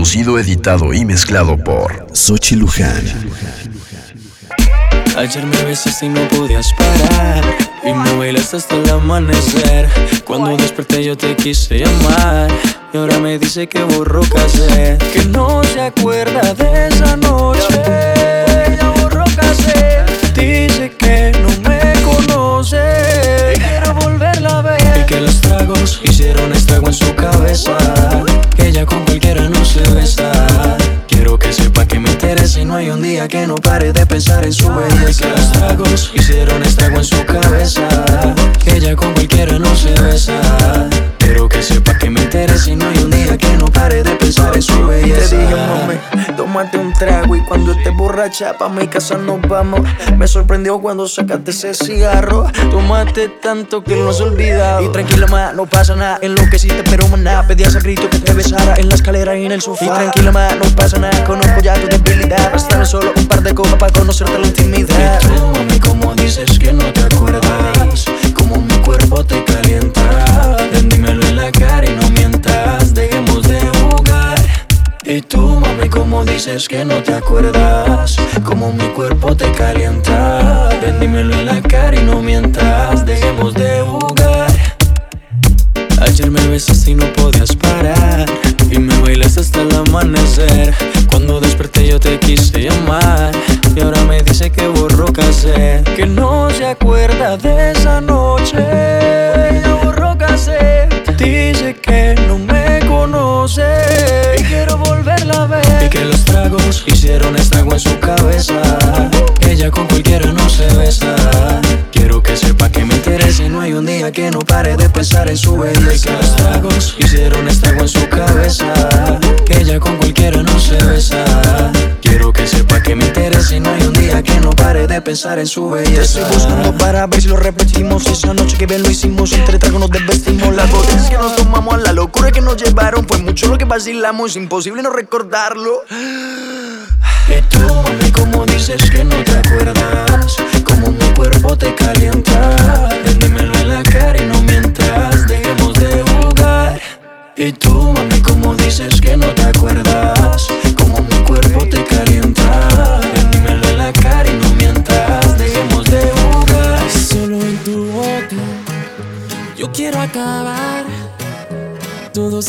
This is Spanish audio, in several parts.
producido, editado y mezclado por Sochi Luján. Ayer me besaste y no podías parar Y me bailaste hasta el amanecer. Cuando desperté yo te quise llamar Y ahora me dice que borró casé Que no se acuerda de esa noche. Ya borró casé Dice que no me conoce. Y quiero volverla a ver. Y que los tragos hicieron que no pare de pensar en su belleza. Los tragos hicieron estrago en su cabeza. Que ella con cualquiera no se besa. Quiero que sepa que me interesa y no hay un día que no pare de pensar en su belleza. Te dije, mami, tómate un trago y cuando estés borracha pa' mi casa nos vamos. Me sorprendió cuando sacaste ese cigarro. Tomaste tanto que no se olvidado. Y tranquila, ma, no pasa nada. En lo que sí te pero nada. Pedías a grito que te besara en la escalera y en el sofá. Y tranquila, ma, no pasa nada. Conozco ya tu debilidad. Bastaron solo un par de copas para conocerte la intimidad. Y tú, mami, como dices que no te acuerdas. Como mi cuerpo te calienta. Dímelo en la cara y no Y tú, mami, como dices que no te acuerdas. Como mi cuerpo te calienta. Ven, dímelo en la cara y no mientas. Dejemos de jugar. Ayer me besaste y no podías parar Y me bailaste hasta el amanecer Cuando desperté yo te quise llamar Y ahora me dice que borró casé Que no se acuerda de esa noche borró casé Dice que no me conoce Y que los tragos hicieron estrago en su cabeza ella con cualquiera no se besa Quiero que sepa que me interesa no hay un día que no pare de pensar en su belleza. Y que los tragos hicieron estrago en su cabeza. Ella con cualquiera no se besa. Que que me interesa y no hay un día que no pare de pensar en su Te belleza. estoy buscando para ver si lo repetimos. Esa noche que bien lo hicimos, entre tragos nos desvestimos. Las botellas que nos tomamos, a la locura que nos llevaron. Fue mucho lo que vacilamos, imposible no recordarlo. Y tú, mami, como dices que no te acuerdas Como mi cuerpo te calienta dímelo en la cara y no mientas Dejemos de jugar Y tú, mami, como dices que no te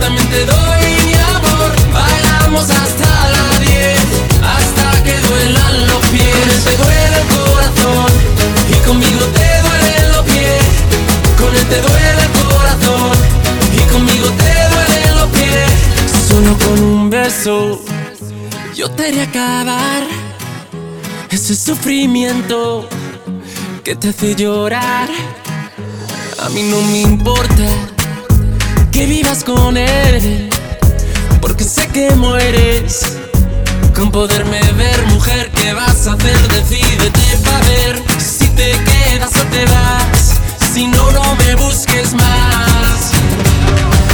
también te doy mi amor. Bailamos hasta la 10, hasta que duelan los pies. Con él te duele el corazón y conmigo te duelen los pies. Con él te duele el corazón y conmigo te duelen los pies. Solo con un beso yo te haré acabar ese sufrimiento que te hace llorar. A mí no me importa que vivas con él, porque sé que mueres con poderme ver, mujer. ¿Qué vas a hacer? Decídete pa' ver si te quedas o te vas. Si no, no me busques más.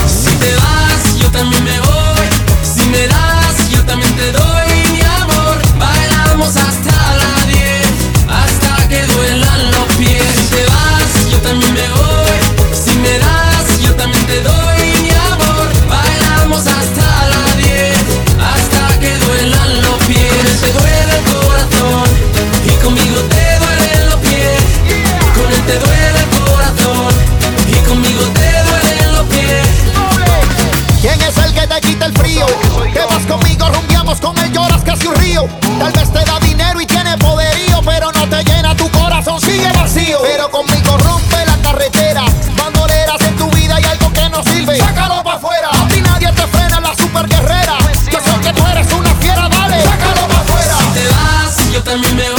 Si te vas, yo también me voy. Si me das, yo también te doy mi amor. Bailamos hasta la me voy. Si me das, yo también te doy mi amor. Bailamos hasta la 10, hasta que duelan los pies. Con él te duele el corazón y conmigo te duelen los pies. Con él te duele el corazón y conmigo te duelen los pies. ¿Quién es el que te quita el frío? Te vas conmigo, rumbiamos con él, lloras casi un río. Tal vez te da dinero y tiene poderío, pero no te llena tu corazón, sigue vacío. Pero conmigo rompe doy mi amor.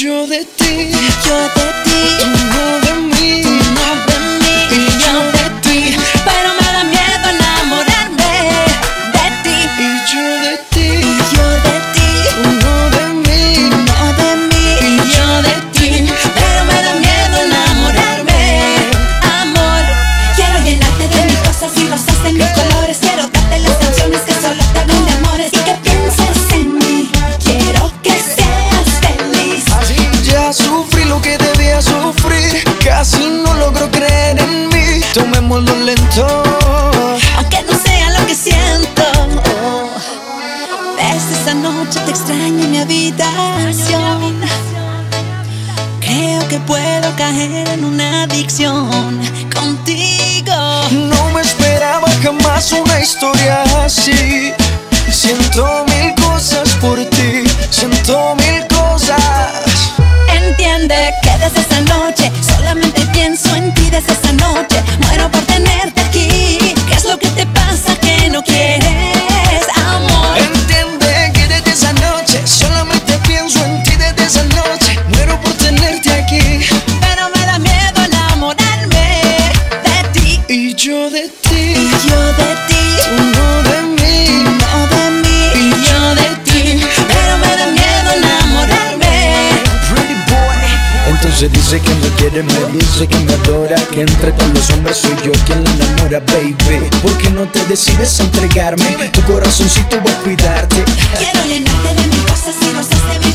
Yo de ti, yo de ti. entre todos los hombres soy yo quien la enamora, baby. ¿Por qué no te decides a entregarme? Tu corazoncito va a cuidarte. Quiero llenarte de mi cosas y no de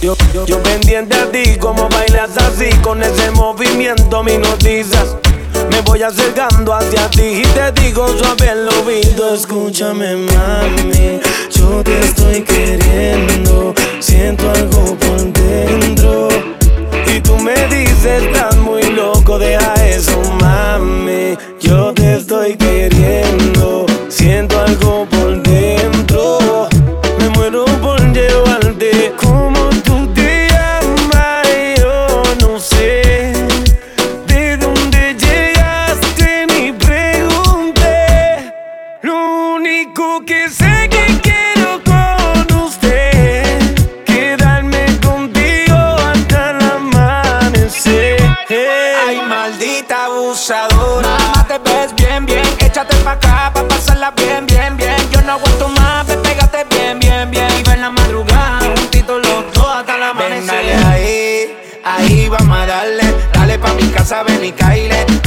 yo, yo, pendiente a ti, como bailas así, con ese movimiento me noticias. Me voy acercando hacia ti y te digo suave el oído. Escúchame, mami, yo te estoy queriendo. Siento algo por dentro. Y tú me dices, estás muy loco, deja eso, mami. Ven y caile.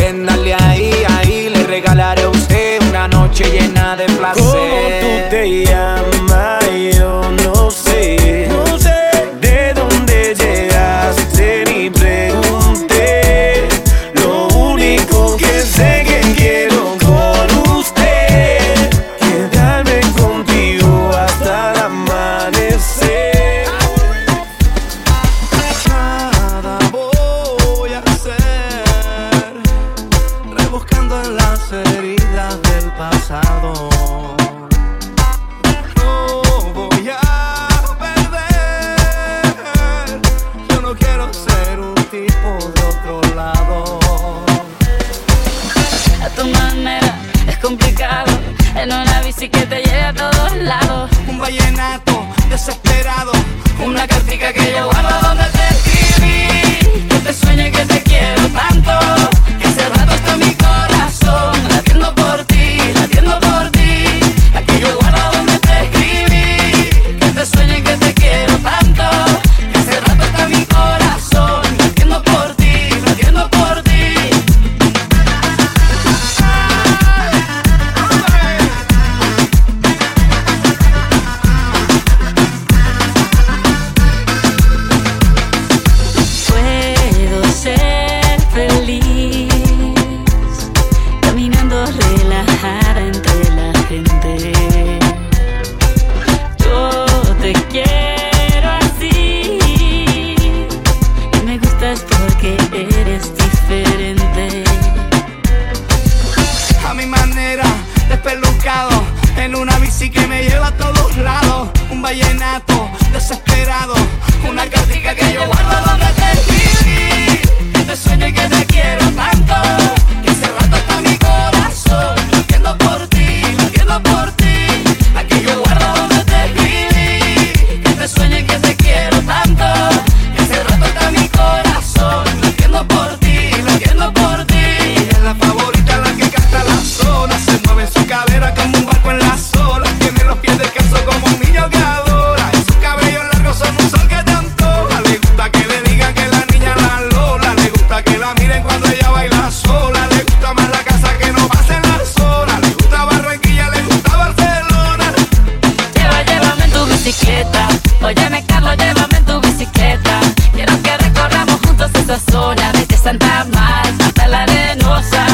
Bicicleta. Óyeme, Carlos, llévame en tu bicicleta. Quiero que recorramos juntos esa zona. Desde Santa Marta hasta la arenosa.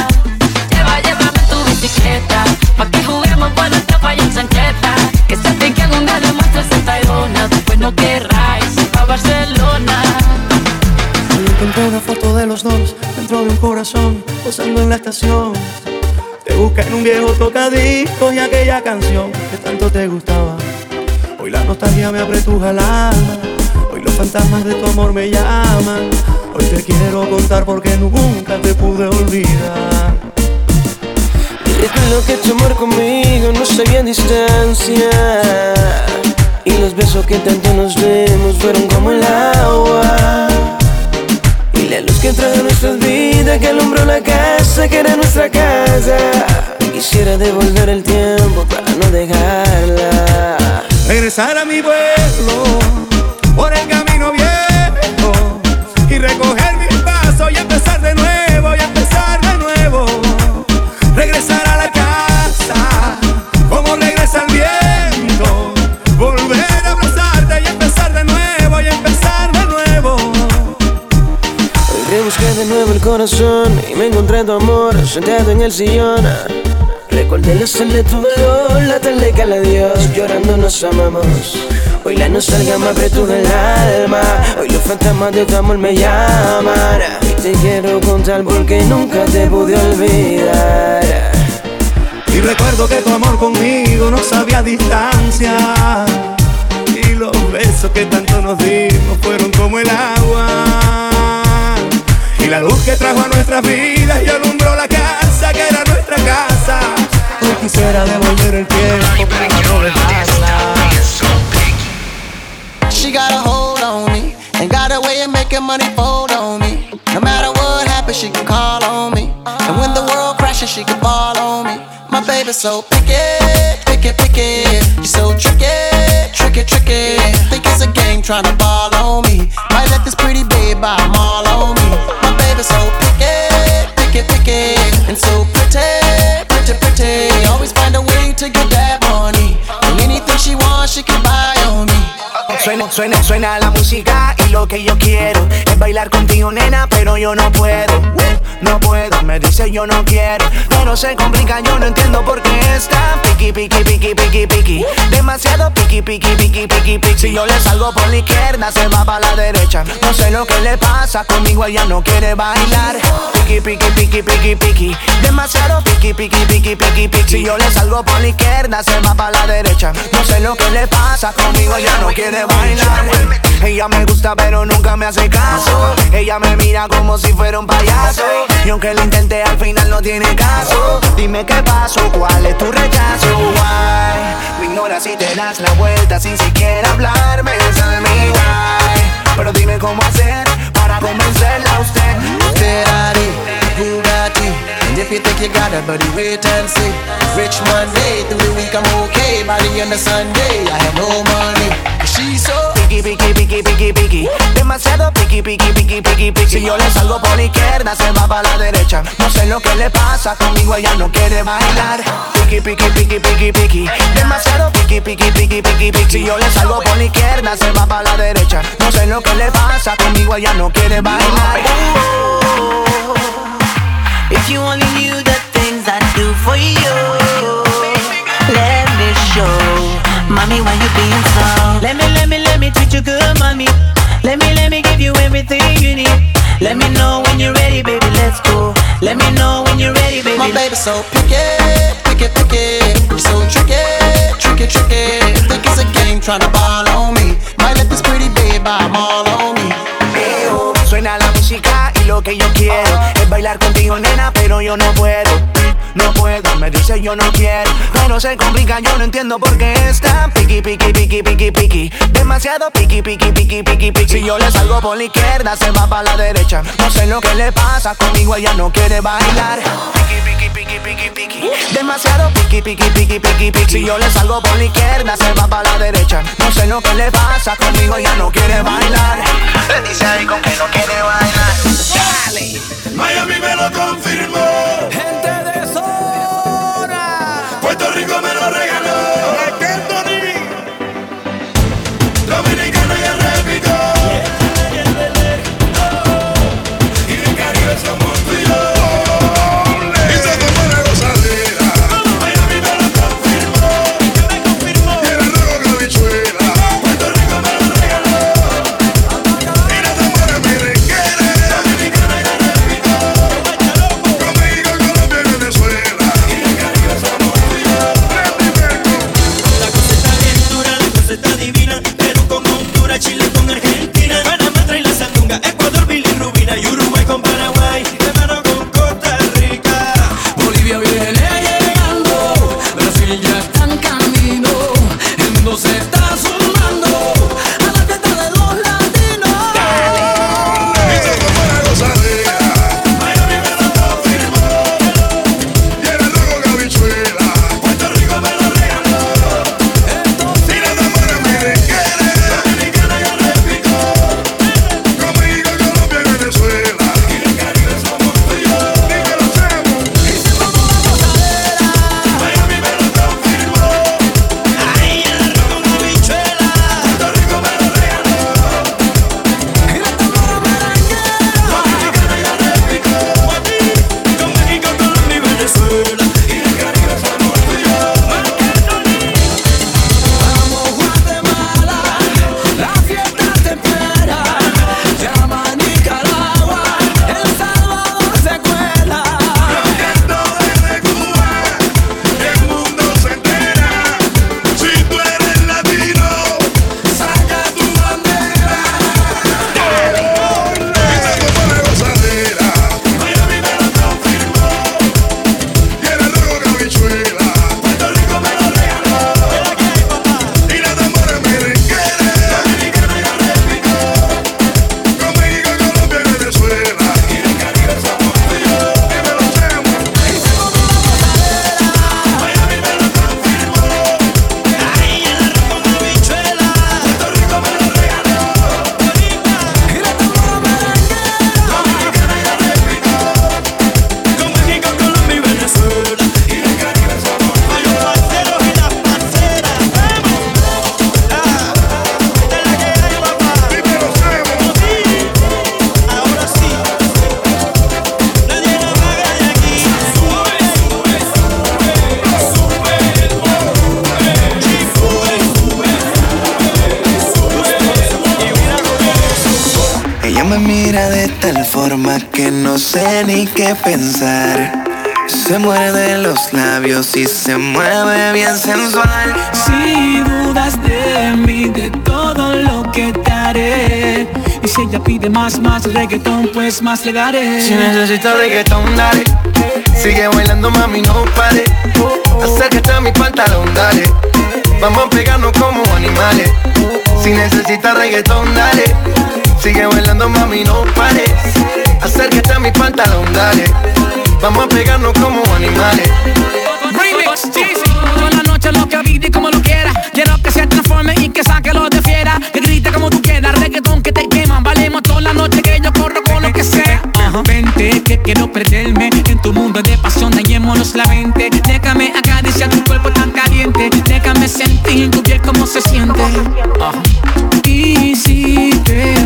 Lleva, llévame en tu bicicleta. Pa' que juguemos por nuestra falla en chancleta. Que sienten que algún día demuestres en Tayrona. Después no querráis ir pa' Barcelona. Encontré una foto de los dos dentro de un corazón, posando en la estación. Te busca en un viejo tocadiscos y aquella canción que tanto te gustaba. Hoy la nostalgia me apretuja el alma. Hoy los fantasmas de tu amor me llaman. Hoy te quiero contar porque nunca te pude olvidar. Recuerdo que tu amor conmigo no sabía distancia Y los besos que tanto nos dimos fueron como el agua Y la luz que trajo nuestras vidas que alumbró la casa que era nuestra casa Quisiera devolver el tiempo para no dejarla Regresar a mi pueblo por el camino viejo y recoger mis pasos y empezar de nuevo y empezar de nuevo. Regresar a la casa como regresa el viento. Volver a abrazarte y empezar de nuevo y empezar de nuevo. Rebusqué de nuevo el corazón y me encontré tu amor sentado en el sillón. Recordé la sal de tu dolor, la tarde que la Dios, llorando nos amamos. Hoy la nostalgia me apretura el alma, hoy los fantasmas de tu amor me llaman. Y te quiero contar porque nunca te pude olvidar. Y recuerdo que tu amor conmigo no sabía distancia. Y los besos que tanto nos dimos fueron como el agua. Y la luz que trajo a nuestras vidas y alumbró la Hoy quisiera devolver el tiempo para no dejarla. She got a hold on me and got a way of making money fold on me. No matter what happens, she can call on me. And when the world crashes, she can fall on me. My baby so picky, picky, picky. You so tricky, tricky, tricky. Think it's a game trying to ball on me. Might let this pretty babe buy them all on me. My baby so picky, picky, picky. And so pretty, pretty, pretty. Always find a way to get that money. And anything she wants, she Suena, suena, suena la música y lo que yo quiero es bailar contigo, nena, pero yo no puedo. No puedo, me dice yo no quiero, pero se complica, yo no entiendo por qué está piqui, piqui, piqui, piqui, piqui. Demasiado piqui, piqui, piqui, piqui, piqui. Si yo le salgo por la izquierda, se va para la derecha. No sé lo que le pasa conmigo, ella no quiere bailar. Piqui, piqui, piqui, piqui, piqui. Demasiado piqui, piqui, piqui, piqui, piqui. Si yo le salgo por la izquierda, se va para la derecha. No sé lo que le pasa conmigo, ella no quiere bailar. Ella me gusta pero nunca me hace caso Ella me mira como si fuera un payaso Y aunque lo intenté al final no tiene caso Dime qué pasó, cuál es tu rechazo Why? Me ignoras si te das la vuelta sin siquiera hablarme Tell me why Pero dime cómo hacer para convencerla a usted Ferrari, Bugatti. And if you think you got it, buddy, wait and see. Rich Monday, through the week I'm okay. By the end of Sunday, I have no money. She's so Piqui, piqui, piqui, piqui, piqui Demasiado piqui, piqui, piqui, piqui, piqui Si yo le salgo por la izquierda, se va para la derecha No sé lo que le pasa, conmigo ella no quiere bailar Piqui, piqui, piqui, piqui, piqui Demasiado piqui, piqui, piqui, piqui, piqui Si yo le salgo por la izquierda, se va para la derecha No sé lo que le pasa, conmigo ella no quiere bailar If you only knew the things I do for you, let me show. Mommy, why you being so? Let me, let me, let me treat you good, mommy. Let me, let me give you everything you need. Let me know when you're ready, baby, let's go. Let me know when you're ready, baby. My baby so picky, picky, picky. So tricky, tricky, tricky. Think it's a game trying to ball on me. Might let this pretty babe buy them all on me. Eo, Suena la música y lo que yo quiero es bailar contigo, nena, pero yo no puedo. No puedo, me dice yo no quiero, pero se complica, yo no entiendo por qué está piqui, piqui, piqui, piqui, piqui. Demasiado piqui, piqui, piqui, piqui, piqui. Si yo le salgo por la izquierda, se va para la derecha. No sé lo que le pasa conmigo, ella no quiere bailar. Piqui, piqui, piqui, piqui, piqui. Demasiado piqui, piqui, piqui, piqui, piqui. Si yo le salgo por la izquierda, se va para la derecha. No sé lo que le pasa conmigo, ella no quiere bailar. Le dice ahí con que no quiere bailar. Dale. Miami me lo confirmó. Gente de Rico me lo regaló. Que no sé ni qué pensar. Se muerde los labios y se mueve bien sensual. Si dudas de mí, de todo lo que te haré. Y si ella pide más, más reggaetón, pues más le daré. Si necesitas reggaetón, dale. Sigue bailando, mami, no pare. Acércate a mi pantalón, dale. Vamos a pegarnos como animales. Si necesitas reggaetón, dale. Sigue bailando, mami, no pare. Acércate a mi pantalón, dale. Vamos a pegarnos como animales. Remix, Toda la noche lo que y como lo quiera. Quiero que se transforme y que saque lo de fiera. Que grite como tú quieras, reggaetón que te queman. Valemos toda la noche que yo corro con lo que sea. Vente, que quiero perderme en tu mundo de pasión. Dañémonos la mente. Déjame acariciar tu cuerpo tan caliente. Déjame sentir tu piel como se siente. Y si te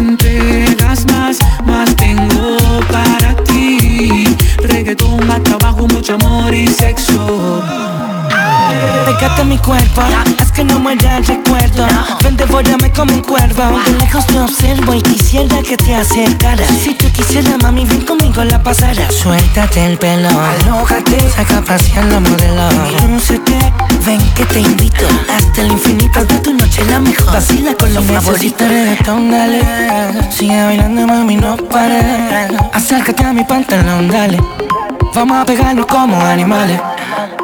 Reggaetón, más trabajo, mucho amor y sexo. Pégate a mi cuerpo, haz que no muera el recuerdo. Ven, devórame como un cuervo. De lejos te observo y quisiera que te acercaras. Si tú quisieras, mami, ven conmigo la pasara Suéltate el pelo, alójate, saca a pasear la modelo. Lúcete, ven que te invito. Hasta el infinito, de tu noche la mejor. Vacila con los favoritos reggaetón, dale. Sigue bailando, mami, no pares Acércate a mi pantalón, dale. Vamos a pegarnos como animales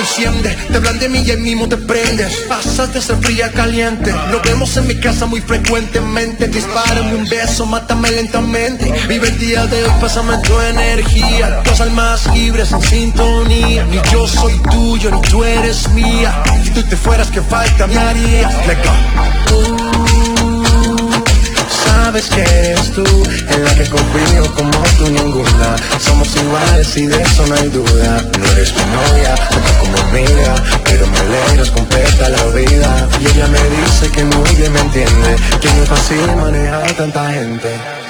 Tú enciendes Te hablan de mí y el mismo te prendes. Pasas de ser fría caliente Nos vemos en mi casa muy frecuentemente. Dispárame un beso, mátame lentamente. Vive el día de hoy, pásame tu energía. Dos almas libres en sintonía. Ni yo soy tuyo, ni tú eres mía. Si tú te fueras, que falta me harías Let. Sabes que eres tú en la que confío como tú ninguna. Somos iguales y de eso no hay duda. No eres mi novia, tampoco mi amiga Pero me alegras, completa la vida. Y ella me dice que muy bien me entiende Que no es fácil manejar tanta gente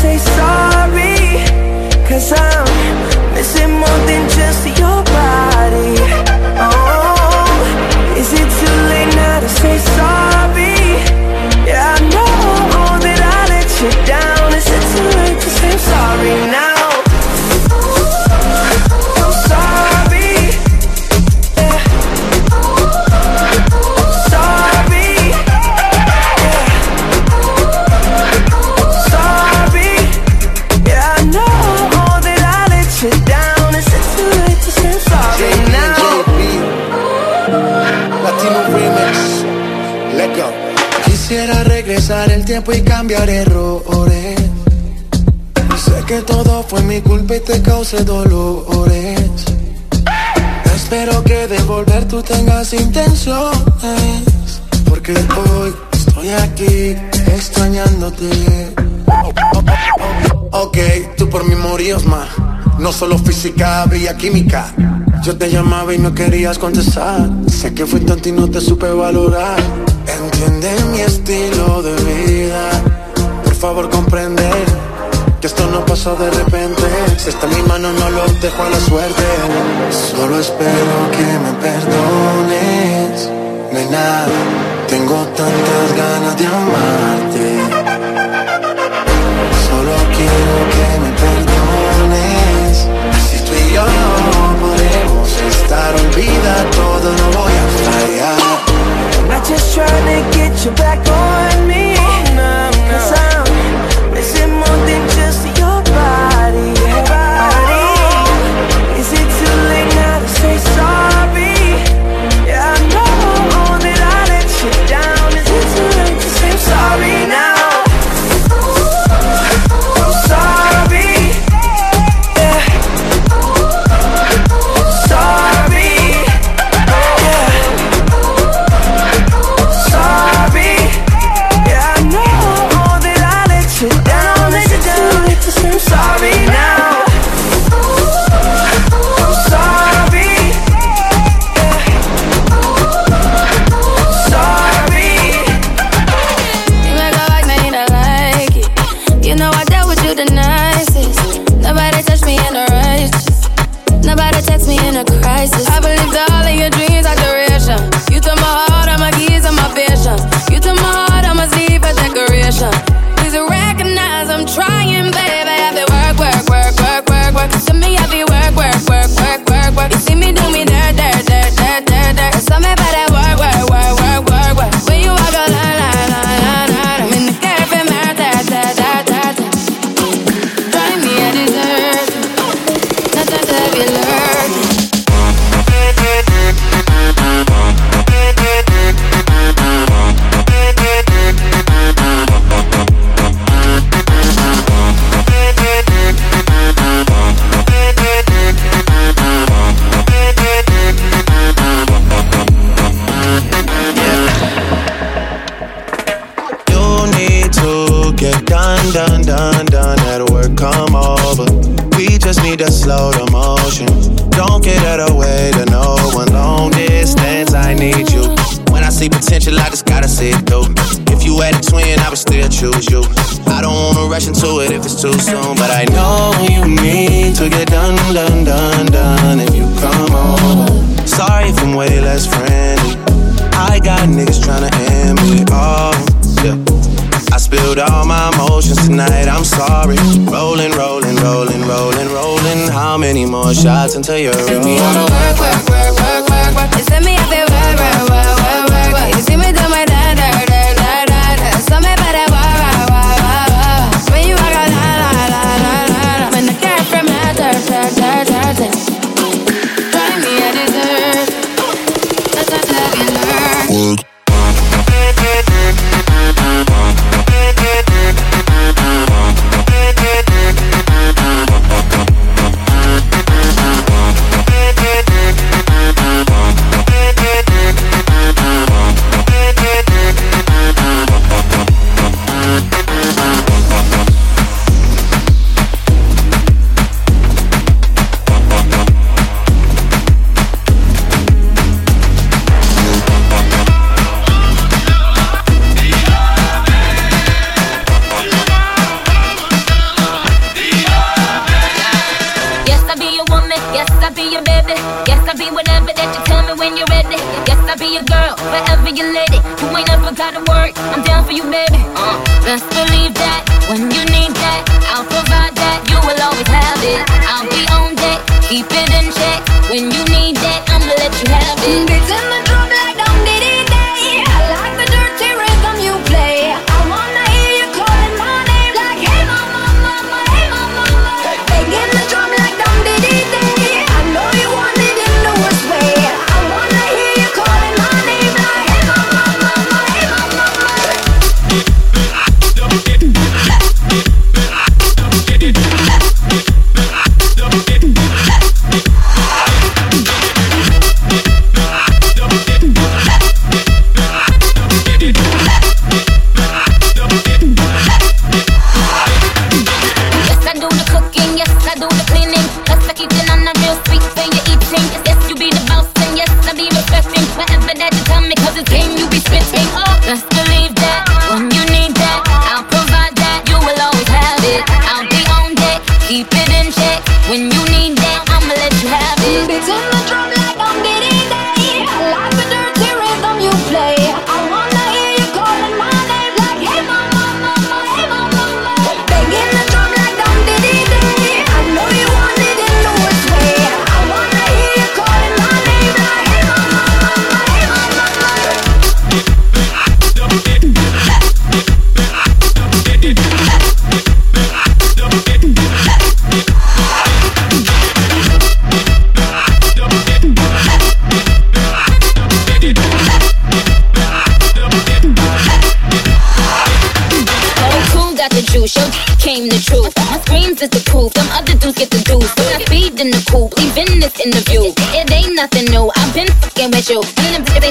say sorry. cause dolores. Espero que de volver tú tengas intenciones. Porque hoy estoy aquí extrañándote. Ok, tú por mí morías más. No solo física, había química. Yo te llamaba y no querías contestar. Sé que fui tonto y no te supe valorar. Entiende mi estilo de vida. Por favor, comprender que esto no pasó de repente. Si está en mi mano, no lo dejo a la suerte. Solo espero que me perdones. No nada, tengo tanto tonight, I'm sorry. Rolling, rolling, rolling, rolling, rolling. How many more shots until you're rolling? Me on work, work, work, work. gotta work, I'm down for you, baby. Uh, Best believe that when you need that, I'll provide that. You will always have it. I'll be on deck, keep it in check. When you need that, I'ma let you have it.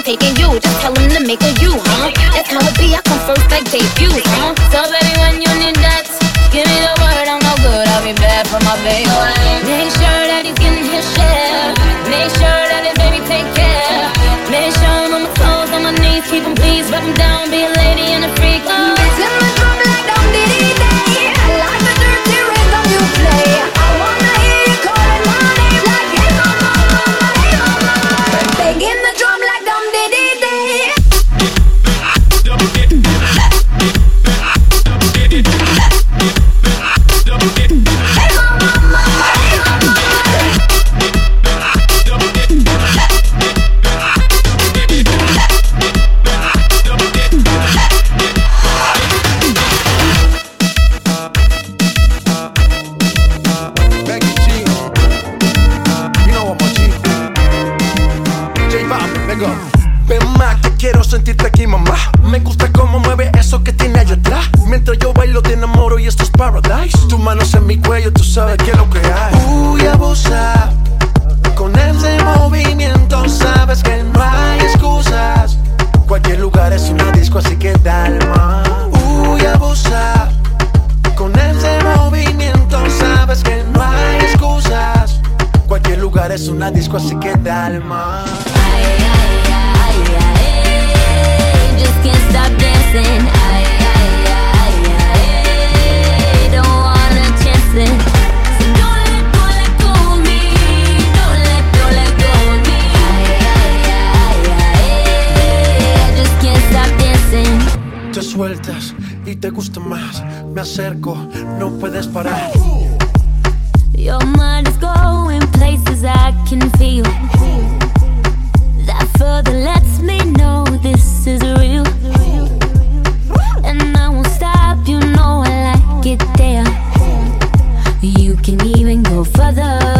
taking you. Just tell him to make a you, huh? That's how it be. I come first like debut. te sueltas y te gusta más. Me acerco, no puedes parar. Your mind is going places I can feel. That further lets me know this is real. And I won't stop, you know I like it there. You can even go further.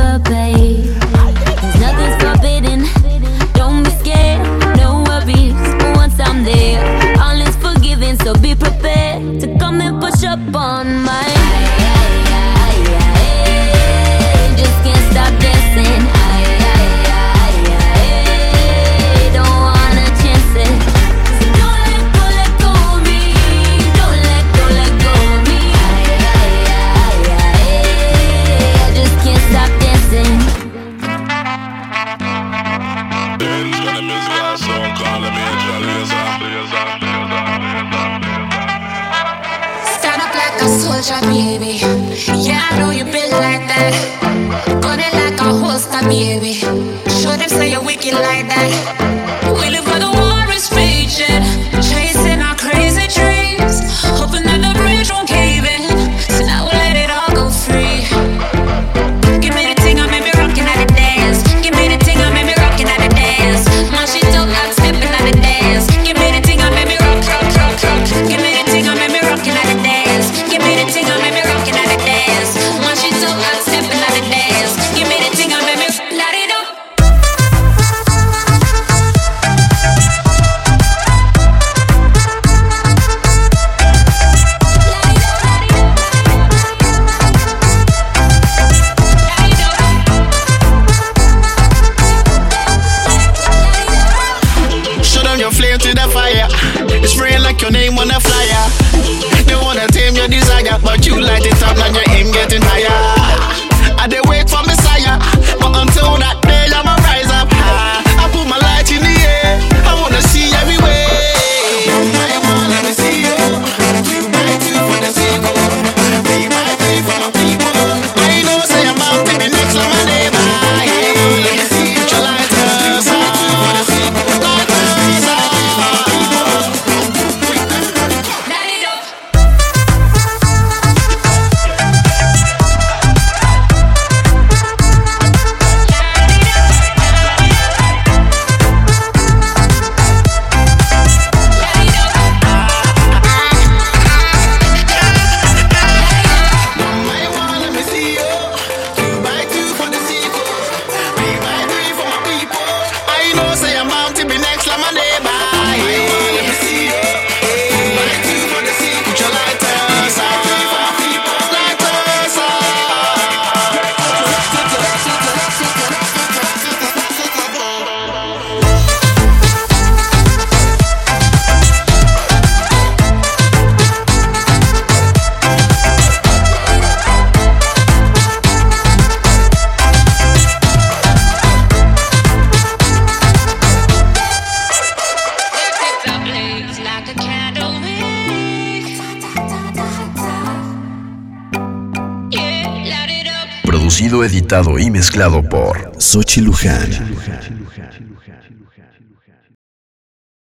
y mezclado por Sochi Luján.